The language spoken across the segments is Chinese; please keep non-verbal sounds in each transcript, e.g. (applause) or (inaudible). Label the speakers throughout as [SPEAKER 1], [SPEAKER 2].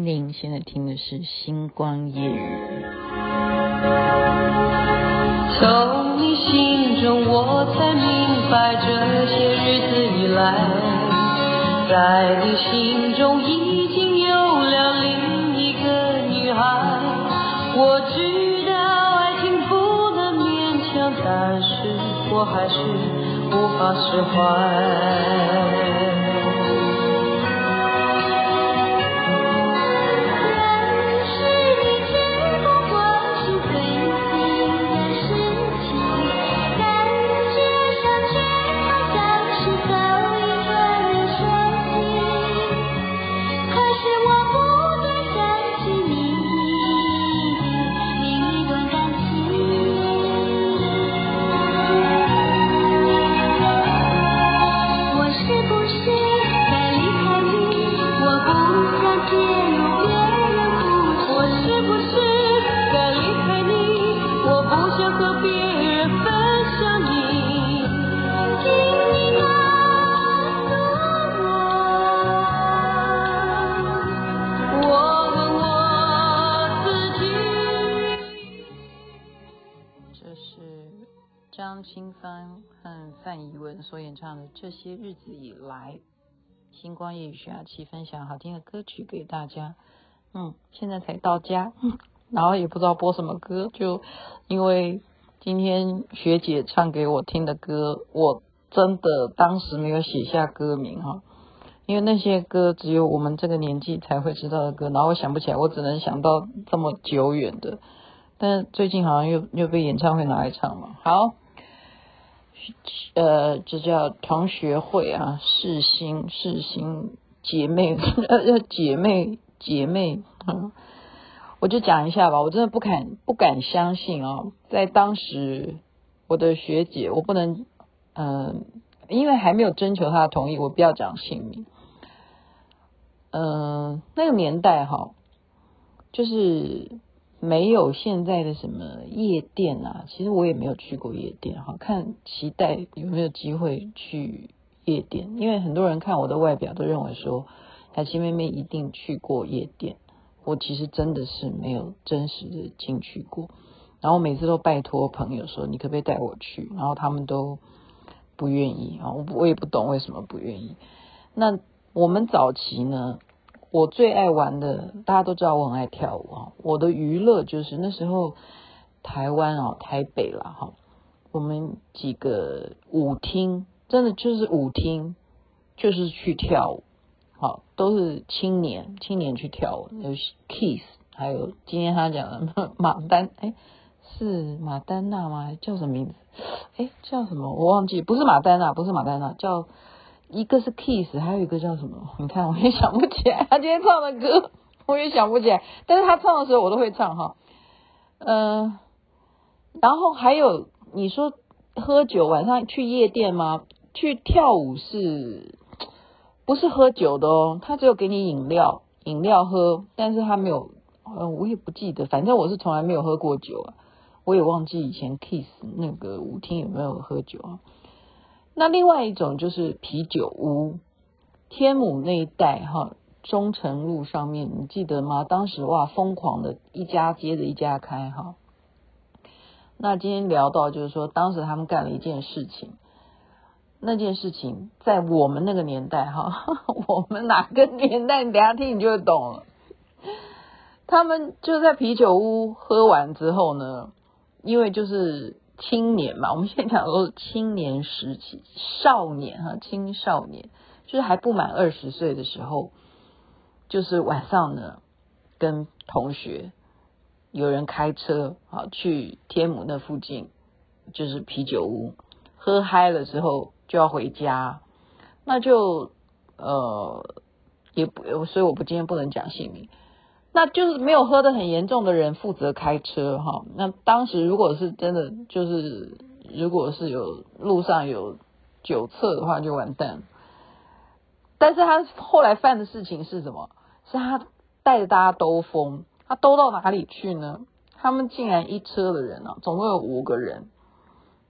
[SPEAKER 1] 您现在听的是《星光夜语》。
[SPEAKER 2] 从你心中，我才明白，这些日子以来，在你心中已经有了另一个女孩。我知道爱情不能勉强，但是我还是无法
[SPEAKER 1] 释怀。这些日子以来，星光夜雨徐雅琪分享好听的歌曲给大家。嗯，现在才到家，(laughs) 然后也不知道播什么歌，就因为今天学姐唱给我听的歌，我真的当时没有写下歌名哈，因为那些歌只有我们这个年纪才会知道的歌，然后我想不起来，我只能想到这么久远的。但最近好像又又被演唱会拿来唱了，好。呃，这叫同学会啊，世新世新姐妹 (laughs) 呃姐妹姐妹，我就讲一下吧，我真的不敢不敢相信啊，在当时我的学姐，我不能嗯、呃，因为还没有征求她的同意，我不要讲姓名，嗯、那个年代哈，就是。没有现在的什么夜店啊，其实我也没有去过夜店哈，看期待有没有机会去夜店，因为很多人看我的外表都认为说，雅琪妹妹一定去过夜店，我其实真的是没有真实的进去过，然后每次都拜托朋友说，你可不可以带我去，然后他们都不愿意啊，我我也不懂为什么不愿意。那我们早期呢？我最爱玩的，大家都知道我很爱跳舞啊。我的娱乐就是那时候台湾啊，台北啦哈，我们几个舞厅，真的就是舞厅，就是去跳舞，好，都是青年青年去跳舞，有 Kiss，还有今天他讲的马丹，哎，是马丹娜吗？叫什么名字？哎，叫什么？我忘记，不是马丹娜，不是马丹娜，叫。一个是 Kiss，还有一个叫什么？你看，我也想不起来。他今天唱的歌，我也想不起来。但是他唱的时候，我都会唱哈。嗯、然后还有你说喝酒，晚上去夜店吗？去跳舞是，不是喝酒的哦？他只有给你饮料，饮料喝，但是他没有。嗯，我也不记得，反正我是从来没有喝过酒啊。我也忘记以前 Kiss 那个舞厅有没有喝酒啊。那另外一种就是啤酒屋，天母那一带哈，忠诚路上面，你记得吗？当时哇，疯狂的一家接着一家开哈。那今天聊到就是说，当时他们干了一件事情，那件事情在我们那个年代哈，(laughs) 我们哪个年代？你等下听你就懂了。他们就在啤酒屋喝完之后呢，因为就是。青年嘛，我们现在讲都是青年时期，少年哈，青少年就是还不满二十岁的时候，就是晚上呢，跟同学有人开车啊去天母那附近，就是啤酒屋，喝嗨了之后就要回家，那就呃也不，所以我不今天不能讲姓名。那就是没有喝得很严重的人负责开车哈。那当时如果是真的，就是如果是有路上有酒测的话，就完蛋。但是他后来犯的事情是什么？是他带着大家兜风，他兜到哪里去呢？他们竟然一车的人啊，总共有五个人，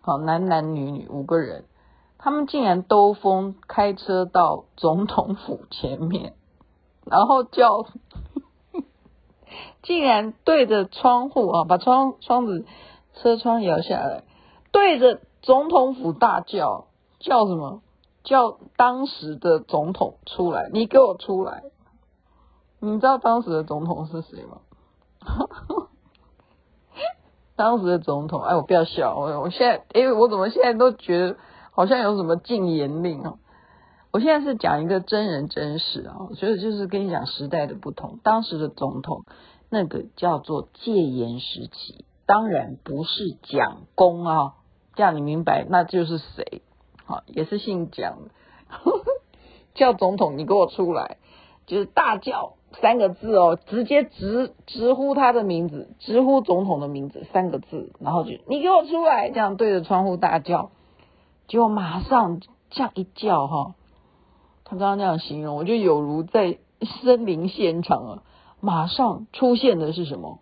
[SPEAKER 1] 好，男男女女五个人，他们竟然兜风开车到总统府前面，然后叫。竟然对着窗户啊，把窗窗子车窗摇下来，对着总统府大叫，叫什么？叫当时的总统出来，你给我出来！你知道当时的总统是谁吗？(laughs) 当时的总统，哎，我不要笑，我我现在，哎，我怎么现在都觉得好像有什么禁言令啊？我现在是讲一个真人真事啊，所以就是跟你讲时代的不同。当时的总统，那个叫做戒严时期，当然不是蒋公啊，这样你明白，那就是谁？好，也是姓蒋的，叫总统，你给我出来，就是大叫三个字哦，直接直直呼他的名字，直呼总统的名字三个字，然后就你给我出来，这样对着窗户大叫，结果马上这样一叫哈，他刚刚那样形容，我就有如在森林现场啊，马上出现的是什么？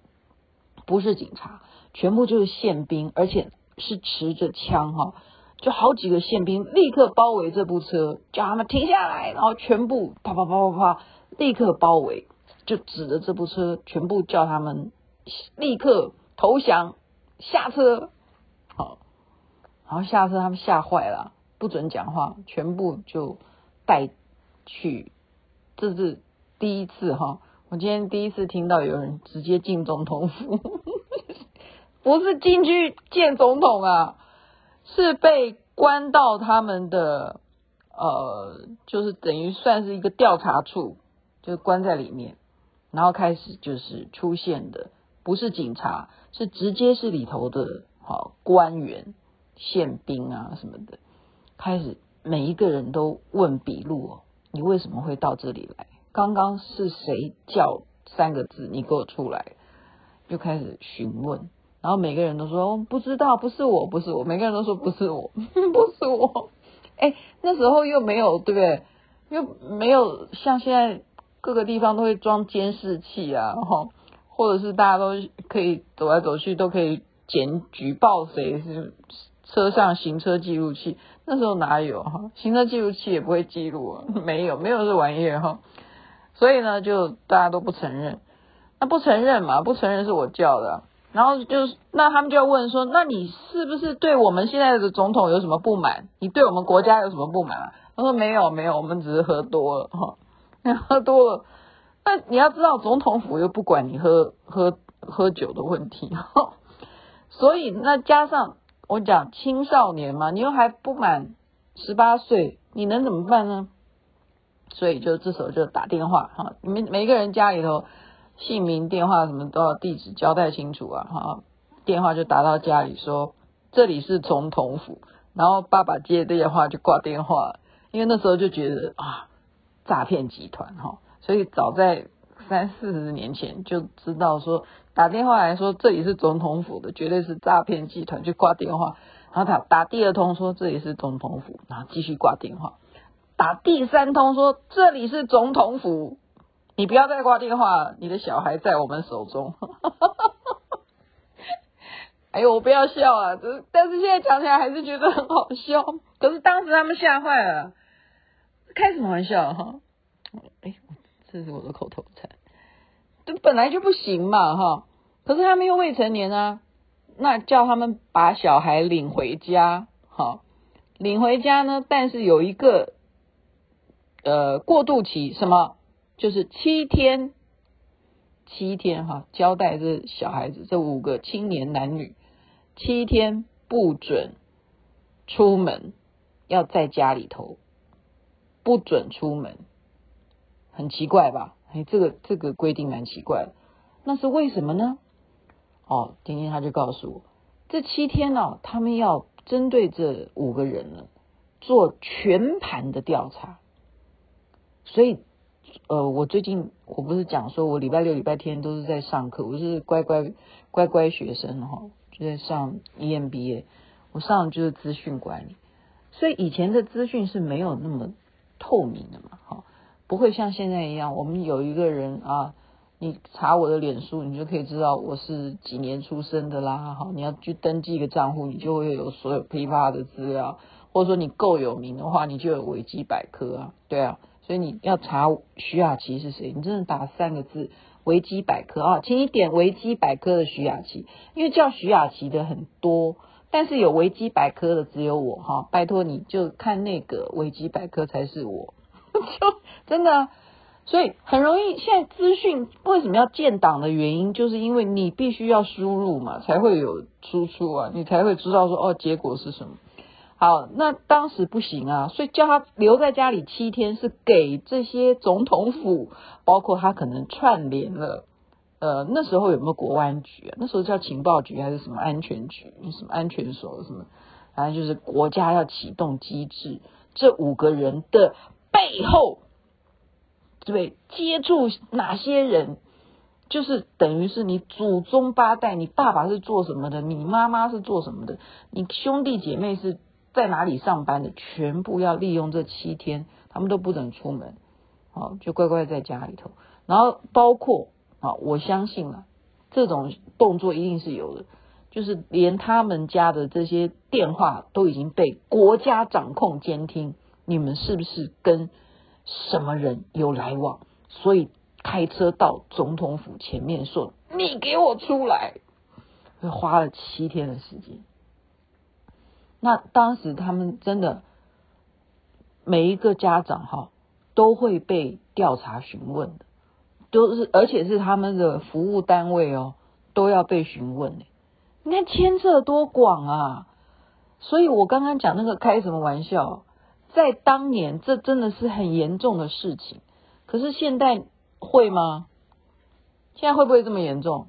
[SPEAKER 1] 不是警察，全部就是宪兵，而且是持着枪哈。就好几个宪兵立刻包围这部车，叫他们停下来，然后全部啪啪啪啪啪，立刻包围，就指着这部车，全部叫他们立刻投降，下车。好，然后下车，他们吓坏了，不准讲话，全部就带去。这是第一次哈，我今天第一次听到有人直接进总统府，(laughs) 不是进去见总统啊。是被关到他们的呃，就是等于算是一个调查处，就关在里面，然后开始就是出现的，不是警察，是直接是里头的好官员、宪兵啊什么的，开始每一个人都问笔录哦，你为什么会到这里来？刚刚是谁叫三个字？你给我出来！就开始询问。然后每个人都说不知道，不是我，不是我。每个人都说不是我，(laughs) 不是我。哎，那时候又没有，对不对？又没有像现在各个地方都会装监视器啊，哈，或者是大家都可以走来走去都可以检举报谁是车上行车记录器。那时候哪有哈？行车记录器也不会记录啊，(laughs) 没有，没有这玩意儿哈。所以呢，就大家都不承认。那不承认嘛？不承认是我叫的。然后就是，那他们就要问说，那你是不是对我们现在的总统有什么不满？你对我们国家有什么不满啊？他说没有没有，我们只是喝多了哈，喝多了。那你要知道，总统府又不管你喝喝喝酒的问题哈，所以那加上我讲青少年嘛，你又还不满十八岁，你能怎么办呢？所以就这时候就打电话哈，你们每个人家里头。姓名、电话什么都要地址交代清楚啊！哈，电话就打到家里说这里是总统府，然后爸爸接电话就挂电话，因为那时候就觉得啊，诈骗集团哈，所以早在三四十年前就知道说打电话来说这里是总统府的绝对是诈骗集团，就挂电话，然后他打第二通说这里是总统府，然后继续挂电话，打第三通说这里是总统府。你不要再挂电话，你的小孩在我们手中。(laughs) 哎呦，我不要笑啊！这但是现在讲起来还是觉得很好笑。可是当时他们吓坏了，开什么玩笑哈？哎，这是我的口头禅。这本来就不行嘛哈。可是他们又未成年啊，那叫他们把小孩领回家，好，领回家呢？但是有一个呃过渡期，什么？就是七天，七天哈，交代这小孩子这五个青年男女，七天不准出门，要在家里头，不准出门，很奇怪吧？哎，这个这个规定蛮奇怪，那是为什么呢？哦，今天他就告诉我，这七天呢、哦，他们要针对这五个人呢，做全盘的调查，所以。呃，我最近我不是讲说，我礼拜六、礼拜天都是在上课，我是乖乖乖乖学生哈，就在上 EMBA，我上的就是资讯管理，所以以前的资讯是没有那么透明的嘛，哈，不会像现在一样，我们有一个人啊，你查我的脸书，你就可以知道我是几年出生的啦，哈，你要去登记一个账户，你就会有所有噼啪的资料，或者说你够有名的话，你就有维基百科啊，对啊。所以你要查徐雅琪是谁？你真的打三个字维基百科啊，请你点维基百科的徐雅琪，因为叫徐雅琪的很多，但是有维基百科的只有我哈，拜托你就看那个维基百科才是我，(laughs) 就真的，所以很容易。现在资讯为什么要建档的原因，就是因为你必须要输入嘛，才会有输出啊，你才会知道说哦，结果是什么。好，那当时不行啊，所以叫他留在家里七天，是给这些总统府，包括他可能串联了，呃，那时候有没有国安局啊？那时候叫情报局还是什么安全局？什么安全所什么？反正就是国家要启动机制，这五个人的背后，对，接触哪些人，就是等于是你祖宗八代，你爸爸是做什么的，你妈妈是做什么的，你兄弟姐妹是。在哪里上班的，全部要利用这七天，他们都不准出门，好，就乖乖在家里头。然后包括啊，我相信啊，这种动作一定是有的，就是连他们家的这些电话都已经被国家掌控监听，你们是不是跟什么人有来往？所以开车到总统府前面说：“你给我出来！”花了七天的时间。那当时他们真的每一个家长哈都会被调查询问的，都是而且是他们的服务单位哦都要被询问的。你看牵涉多广啊！所以我刚刚讲那个开什么玩笑，在当年这真的是很严重的事情。可是现在会吗？现在会不会这么严重？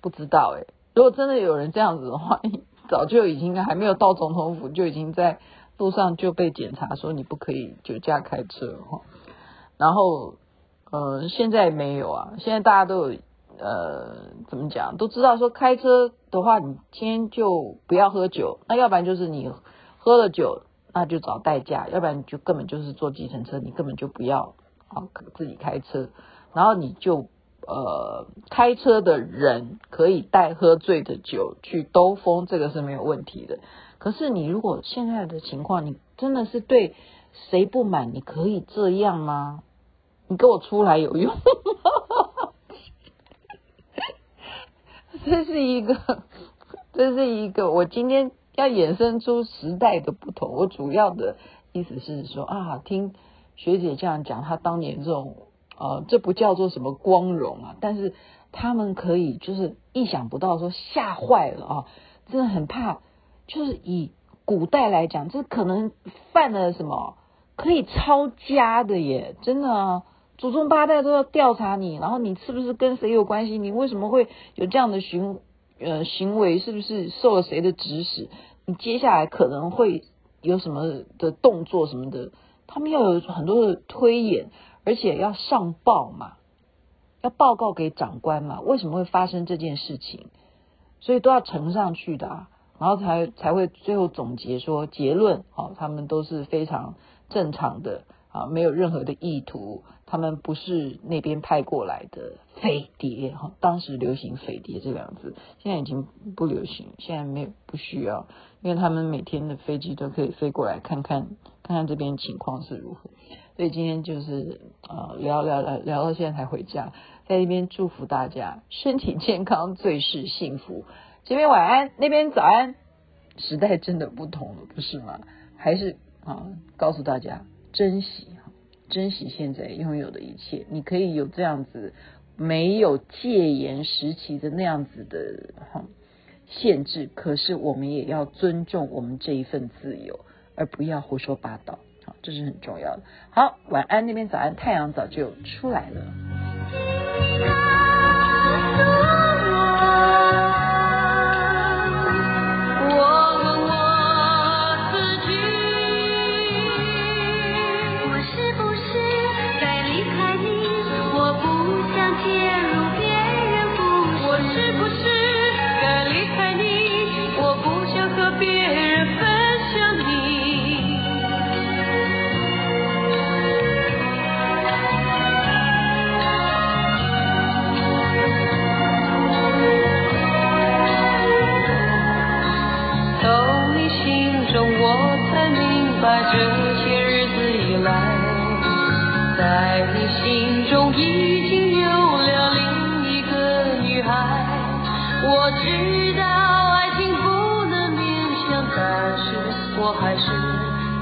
[SPEAKER 1] 不知道诶。如果真的有人这样子的话。早就已经还没有到总统府，就已经在路上就被检查说你不可以酒驾开车哈。然后呃现在没有啊，现在大家都有呃怎么讲都知道说开车的话，你今天就不要喝酒，那要不然就是你喝了酒那就找代驾，要不然你就根本就是坐计程车，你根本就不要啊自己开车，然后你就。呃，开车的人可以带喝醉的酒去兜风，这个是没有问题的。可是你如果现在的情况，你真的是对谁不满？你可以这样吗？你给我出来有用？(laughs) 这是一个，这是一个，我今天要衍生出时代的不同。我主要的意思是说啊，听学姐这样讲，她当年这种。呃，这不叫做什么光荣啊，但是他们可以就是意想不到说吓坏了啊，真的很怕。就是以古代来讲，这可能犯了什么可以抄家的耶，真的啊，祖宗八代都要调查你，然后你是不是跟谁有关系？你为什么会有这样的行呃行为？是不是受了谁的指使？你接下来可能会有什么的动作什么的？他们要有很多的推演。而且要上报嘛，要报告给长官嘛，为什么会发生这件事情？所以都要呈上去的啊，然后才才会最后总结说结论，哦，他们都是非常正常的啊，没有任何的意图，他们不是那边派过来的飞碟哈，当时流行飞碟这两个字，现在已经不流行，现在没有不需要，因为他们每天的飞机都可以飞过来看看，看看这边情况是如何。所以今天就是呃聊聊聊聊到现在才回家，在那边祝福大家身体健康，最是幸福。这边晚安，那边早安。时代真的不同了，不是吗？还是啊，告诉大家珍惜，珍惜现在拥有的一切。你可以有这样子没有戒严时期的那样子的哈限制，可是我们也要尊重我们这一份自由，而不要胡说八道。这是很重要的。好，晚安那边早安，太阳早就出来了。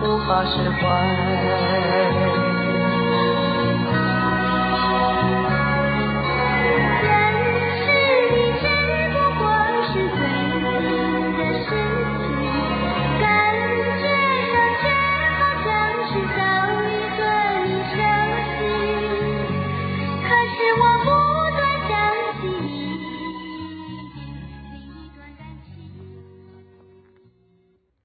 [SPEAKER 2] 无法释怀。